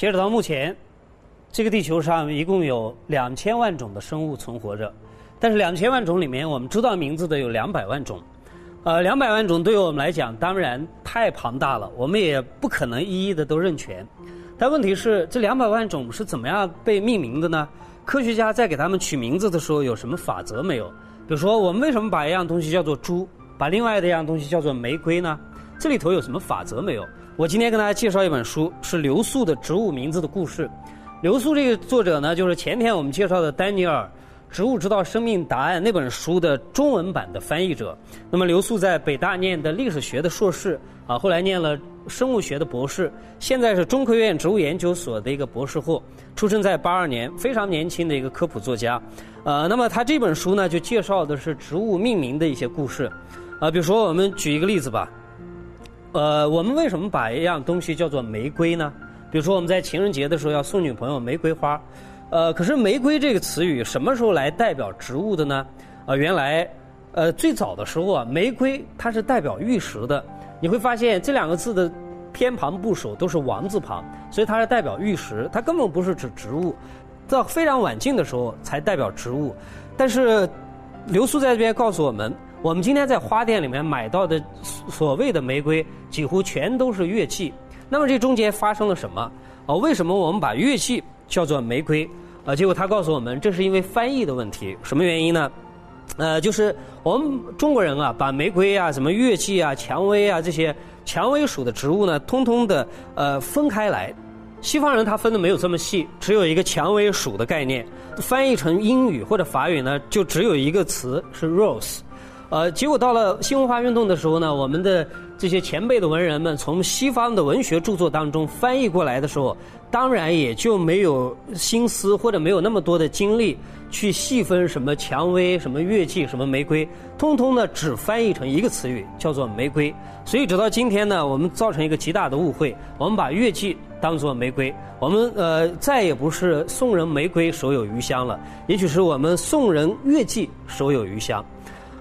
截止到目前，这个地球上一共有两千万种的生物存活着，但是两千万种里面，我们知道名字的有两百万种。呃，两百万种对于我们来讲，当然太庞大了，我们也不可能一一的都认全。但问题是，这两百万种是怎么样被命名的呢？科学家在给它们取名字的时候有什么法则没有？比如说，我们为什么把一样东西叫做猪，把另外的一样东西叫做玫瑰呢？这里头有什么法则没有？我今天跟大家介绍一本书，是刘素的《植物名字的故事》。刘素这个作者呢，就是前天我们介绍的丹尼尔《植物知道生命答案》那本书的中文版的翻译者。那么刘素在北大念的历史学的硕士，啊，后来念了生物学的博士，现在是中科院植物研究所的一个博士后，出生在八二年，非常年轻的一个科普作家。呃，那么他这本书呢，就介绍的是植物命名的一些故事。啊，比如说我们举一个例子吧。呃，我们为什么把一样东西叫做玫瑰呢？比如说我们在情人节的时候要送女朋友玫瑰花，呃，可是玫瑰这个词语什么时候来代表植物的呢？呃，原来，呃，最早的时候啊，玫瑰它是代表玉石的。你会发现这两个字的偏旁部首都是王字旁，所以它是代表玉石，它根本不是指植物。到非常晚近的时候才代表植物，但是刘苏在这边告诉我们。我们今天在花店里面买到的所谓的玫瑰，几乎全都是月季。那么这中间发生了什么？哦，为什么我们把月季叫做玫瑰？呃，结果他告诉我们，这是因为翻译的问题。什么原因呢？呃，就是我们中国人啊，把玫瑰啊、什么月季啊、蔷薇啊这些蔷薇属的植物呢，通通的呃分开来。西方人他分的没有这么细，只有一个蔷薇属的概念。翻译成英语或者法语呢，就只有一个词是 rose。呃，结果到了新文化运动的时候呢，我们的这些前辈的文人们从西方的文学著作当中翻译过来的时候，当然也就没有心思或者没有那么多的精力去细分什么蔷薇、什么月季、什么玫瑰，通通呢只翻译成一个词语，叫做玫瑰。所以直到今天呢，我们造成一个极大的误会，我们把月季当作玫瑰，我们呃再也不是送人玫瑰手有余香了，也许是我们送人月季手有余香。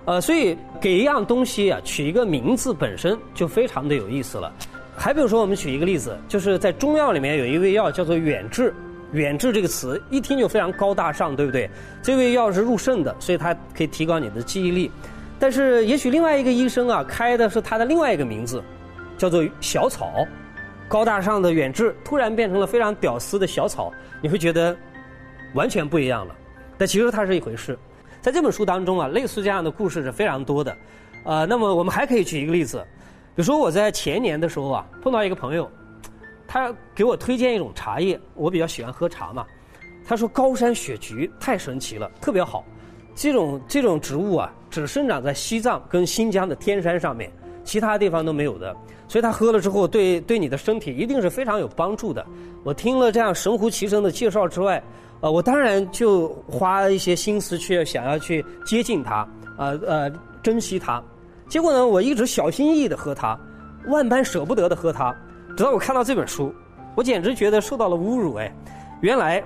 呃，所以给一样东西啊取一个名字本身就非常的有意思了。还比如说，我们举一个例子，就是在中药里面有一味药叫做远志。远志这个词一听就非常高大上，对不对？这味药是入肾的，所以它可以提高你的记忆力。但是也许另外一个医生啊开的是他的另外一个名字，叫做小草。高大上的远志突然变成了非常屌丝的小草，你会觉得完全不一样了。但其实它是一回事。在这本书当中啊，类似这样的故事是非常多的，呃，那么我们还可以举一个例子，比如说我在前年的时候啊，碰到一个朋友，他给我推荐一种茶叶，我比较喜欢喝茶嘛，他说高山雪菊太神奇了，特别好，这种这种植物啊，只生长在西藏跟新疆的天山上面，其他地方都没有的，所以他喝了之后，对对你的身体一定是非常有帮助的。我听了这样神乎其神的介绍之外。呃，我当然就花一些心思去想要去接近它，呃呃，珍惜它。结果呢，我一直小心翼翼的喝它，万般舍不得的喝它。直到我看到这本书，我简直觉得受到了侮辱哎！原来，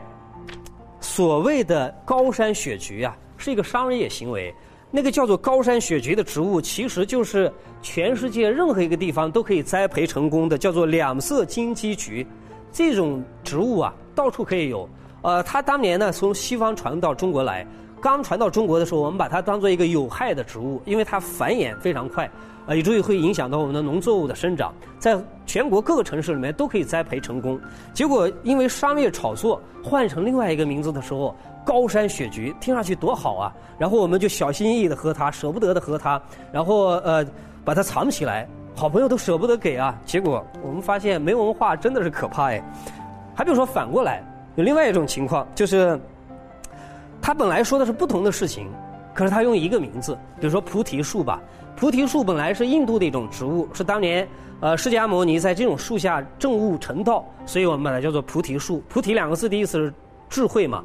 所谓的高山雪菊啊，是一个商业行为。那个叫做高山雪菊的植物，其实就是全世界任何一个地方都可以栽培成功的，叫做两色金鸡菊。这种植物啊，到处可以有。呃，它当年呢从西方传到中国来，刚传到中国的时候，我们把它当做一个有害的植物，因为它繁衍非常快，呃，以至于会影响到我们的农作物的生长，在全国各个城市里面都可以栽培成功。结果因为商业炒作，换成另外一个名字的时候，高山雪菊听上去多好啊，然后我们就小心翼翼的喝它，舍不得的喝它，然后呃把它藏起来，好朋友都舍不得给啊。结果我们发现没文化真的是可怕哎，还比如说反过来。有另外一种情况，就是他本来说的是不同的事情，可是他用一个名字，比如说菩提树吧。菩提树本来是印度的一种植物，是当年呃释迦牟尼在这种树下证悟成道，所以我们把它叫做菩提树。菩提两个字的意思是智慧嘛。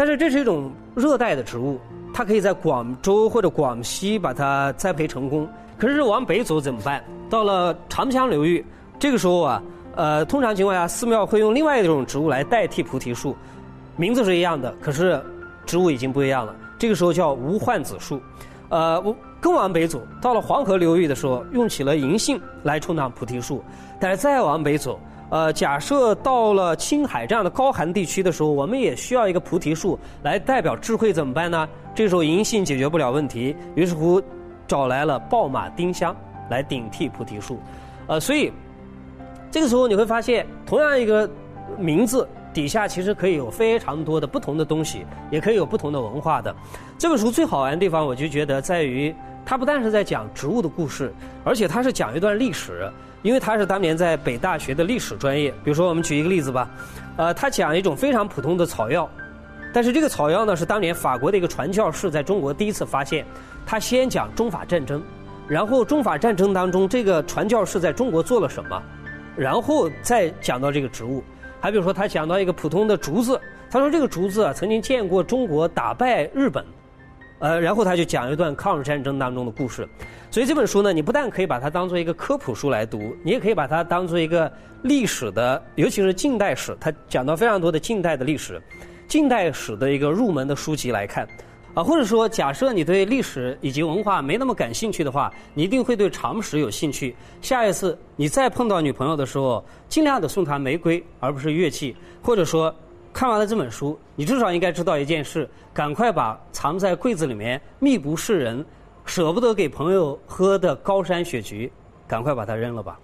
但是这是一种热带的植物，它可以在广州或者广西把它栽培成功。可是往北走怎么办？到了长江流域，这个时候啊。呃，通常情况下，寺庙会用另外一种植物来代替菩提树，名字是一样的，可是植物已经不一样了。这个时候叫无患子树。呃，我更往北走，到了黄河流域的时候，用起了银杏来充当菩提树。但是再往北走，呃，假设到了青海这样的高寒地区的时候，我们也需要一个菩提树来代表智慧，怎么办呢？这时候银杏解决不了问题，于是乎找来了豹马丁香来顶替菩提树。呃，所以这个时候你会发现，同样一个名字底下其实可以有非常多的不同的东西，也可以有不同的文化的。这本书最好玩的地方，我就觉得在于它不但是在讲植物的故事，而且它是讲一段历史。因为他是当年在北大学的历史专业，比如说我们举一个例子吧，呃，他讲一种非常普通的草药，但是这个草药呢是当年法国的一个传教士在中国第一次发现，他先讲中法战争，然后中法战争当中这个传教士在中国做了什么，然后再讲到这个植物，还比如说他讲到一个普通的竹子，他说这个竹子啊曾经见过中国打败日本。呃，然后他就讲一段抗日战争当中的故事，所以这本书呢，你不但可以把它当做一个科普书来读，你也可以把它当做一个历史的，尤其是近代史，它讲到非常多的近代的历史，近代史的一个入门的书籍来看，啊，或者说假设你对历史以及文化没那么感兴趣的话，你一定会对常识有兴趣。下一次你再碰到女朋友的时候，尽量的送她玫瑰而不是乐器，或者说。看完了这本书，你至少应该知道一件事：赶快把藏在柜子里面、密不示人、舍不得给朋友喝的高山雪菊，赶快把它扔了吧。